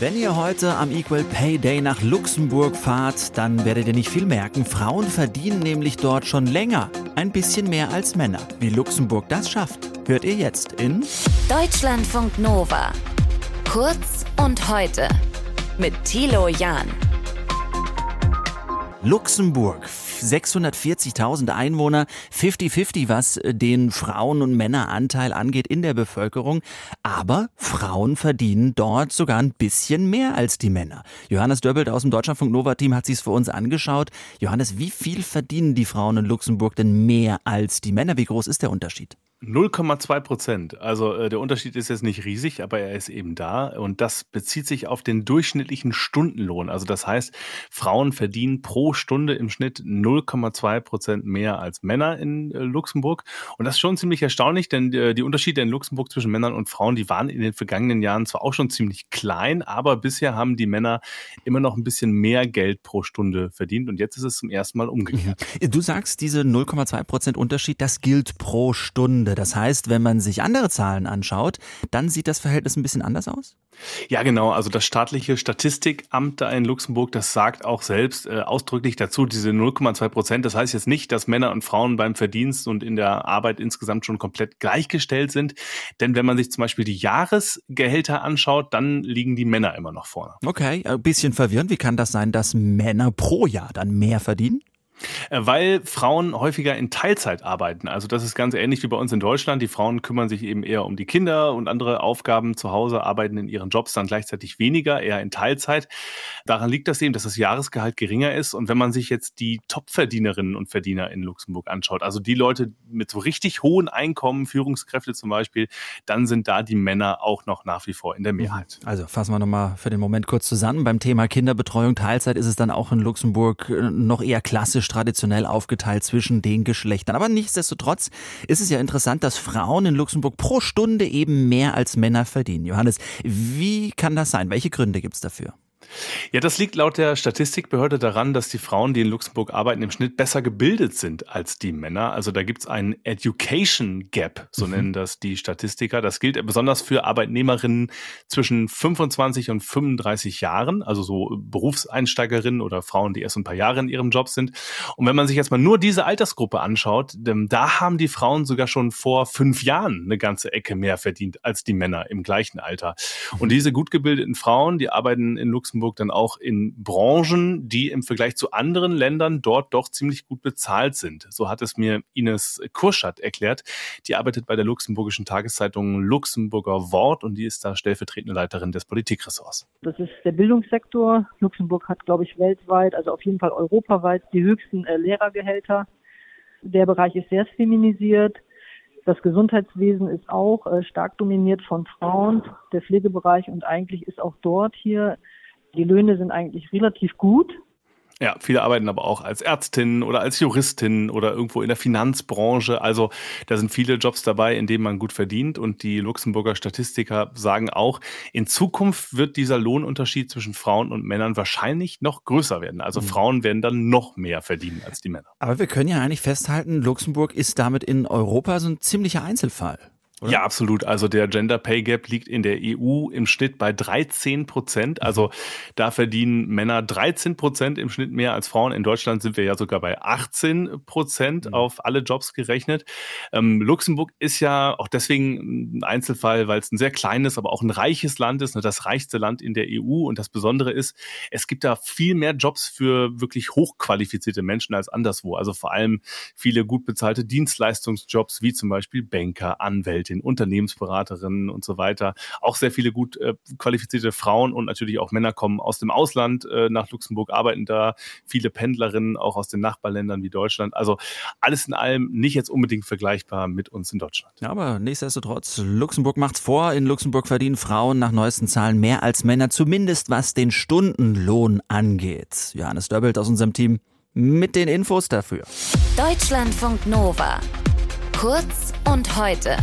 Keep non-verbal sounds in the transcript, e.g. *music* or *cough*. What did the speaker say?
Wenn ihr heute am Equal Pay Day nach Luxemburg fahrt, dann werdet ihr nicht viel merken. Frauen verdienen nämlich dort schon länger ein bisschen mehr als Männer. Wie Luxemburg das schafft, hört ihr jetzt in Deutschlandfunk Nova. Kurz und heute mit Thilo Jahn. Luxemburg. 640.000 Einwohner, 50-50, was den Frauen- und Männeranteil angeht in der Bevölkerung. Aber Frauen verdienen dort sogar ein bisschen mehr als die Männer. Johannes Döbbelt aus dem Deutschlandfunk Nova Team hat sich für uns angeschaut. Johannes, wie viel verdienen die Frauen in Luxemburg denn mehr als die Männer? Wie groß ist der Unterschied? 0,2 Prozent. Also äh, der Unterschied ist jetzt nicht riesig, aber er ist eben da. Und das bezieht sich auf den durchschnittlichen Stundenlohn. Also das heißt, Frauen verdienen pro Stunde im Schnitt 0,2 Prozent mehr als Männer in äh, Luxemburg. Und das ist schon ziemlich erstaunlich, denn äh, die Unterschiede in Luxemburg zwischen Männern und Frauen, die waren in den vergangenen Jahren zwar auch schon ziemlich klein, aber bisher haben die Männer immer noch ein bisschen mehr Geld pro Stunde verdient. Und jetzt ist es zum ersten Mal umgekehrt. *laughs* Du sagst, diese 0,2 Prozent Unterschied, das gilt pro Stunde. Das heißt, wenn man sich andere Zahlen anschaut, dann sieht das Verhältnis ein bisschen anders aus? Ja, genau. Also das staatliche Statistikamt da in Luxemburg, das sagt auch selbst äh, ausdrücklich dazu, diese 0,2 Prozent. Das heißt jetzt nicht, dass Männer und Frauen beim Verdienst und in der Arbeit insgesamt schon komplett gleichgestellt sind. Denn wenn man sich zum Beispiel die Jahresgehälter anschaut, dann liegen die Männer immer noch vorne. Okay, ein bisschen verwirrend. Wie kann das sein, dass Männer pro Jahr dann mehr verdienen? Äh, weil Frauen häufiger in Teilzeit arbeiten. Also das ist ganz ähnlich wie bei uns in Deutschland. Die Frauen kümmern sich eben eher um die Kinder und andere Aufgaben zu Hause, arbeiten in ihren Jobs dann gleichzeitig weniger, eher in Teilzeit. Daran liegt das eben, dass das Jahresgehalt geringer ist. Und wenn man sich jetzt die Topverdienerinnen und Verdiener in Luxemburg anschaut, also die Leute mit so richtig hohen Einkommen, Führungskräfte zum Beispiel, dann sind da die Männer auch noch nach wie vor in der Mehrheit. Also fassen wir nochmal für den Moment kurz zusammen. Beim Thema Kinderbetreuung, Teilzeit ist es dann auch in Luxemburg äh, noch eher klassisch traditionell aufgeteilt zwischen den Geschlechtern. Aber nichtsdestotrotz ist es ja interessant, dass Frauen in Luxemburg pro Stunde eben mehr als Männer verdienen. Johannes, wie kann das sein? Welche Gründe gibt es dafür? Ja, das liegt laut der Statistikbehörde daran, dass die Frauen, die in Luxemburg arbeiten, im Schnitt besser gebildet sind als die Männer. Also da gibt's einen Education Gap, so mhm. nennen das die Statistiker. Das gilt besonders für Arbeitnehmerinnen zwischen 25 und 35 Jahren, also so Berufseinsteigerinnen oder Frauen, die erst ein paar Jahre in ihrem Job sind. Und wenn man sich jetzt mal nur diese Altersgruppe anschaut, da haben die Frauen sogar schon vor fünf Jahren eine ganze Ecke mehr verdient als die Männer im gleichen Alter. Und diese gut gebildeten Frauen, die arbeiten in Luxemburg Luxemburg dann auch in Branchen, die im Vergleich zu anderen Ländern dort doch ziemlich gut bezahlt sind. So hat es mir Ines Kurschat erklärt. Die arbeitet bei der luxemburgischen Tageszeitung Luxemburger Wort und die ist da stellvertretende Leiterin des Politikressorts. Das ist der Bildungssektor. Luxemburg hat, glaube ich, weltweit, also auf jeden Fall europaweit die höchsten äh, Lehrergehälter. Der Bereich ist sehr feminisiert. Das Gesundheitswesen ist auch äh, stark dominiert von Frauen, der Pflegebereich und eigentlich ist auch dort hier die Löhne sind eigentlich relativ gut. Ja, viele arbeiten aber auch als Ärztin oder als Juristin oder irgendwo in der Finanzbranche. Also da sind viele Jobs dabei, in denen man gut verdient. Und die Luxemburger Statistiker sagen auch, in Zukunft wird dieser Lohnunterschied zwischen Frauen und Männern wahrscheinlich noch größer werden. Also mhm. Frauen werden dann noch mehr verdienen als die Männer. Aber wir können ja eigentlich festhalten, Luxemburg ist damit in Europa so ein ziemlicher Einzelfall. Oder? Ja, absolut. Also der Gender Pay Gap liegt in der EU im Schnitt bei 13 Prozent. Also da verdienen Männer 13 Prozent im Schnitt mehr als Frauen. In Deutschland sind wir ja sogar bei 18 Prozent mhm. auf alle Jobs gerechnet. Ähm, Luxemburg ist ja auch deswegen ein Einzelfall, weil es ein sehr kleines, aber auch ein reiches Land ist, ne, das reichste Land in der EU. Und das Besondere ist, es gibt da viel mehr Jobs für wirklich hochqualifizierte Menschen als anderswo. Also vor allem viele gut bezahlte Dienstleistungsjobs, wie zum Beispiel Banker, Anwälte, den Unternehmensberaterinnen und so weiter. Auch sehr viele gut äh, qualifizierte Frauen und natürlich auch Männer kommen aus dem Ausland äh, nach Luxemburg, arbeiten da. Viele Pendlerinnen auch aus den Nachbarländern wie Deutschland. Also alles in allem nicht jetzt unbedingt vergleichbar mit uns in Deutschland. Ja, aber nichtsdestotrotz, Luxemburg macht's vor. In Luxemburg verdienen Frauen nach neuesten Zahlen mehr als Männer, zumindest was den Stundenlohn angeht. Johannes Döbbelt aus unserem Team mit den Infos dafür. Deutschlandfunk Nova. Kurz und heute.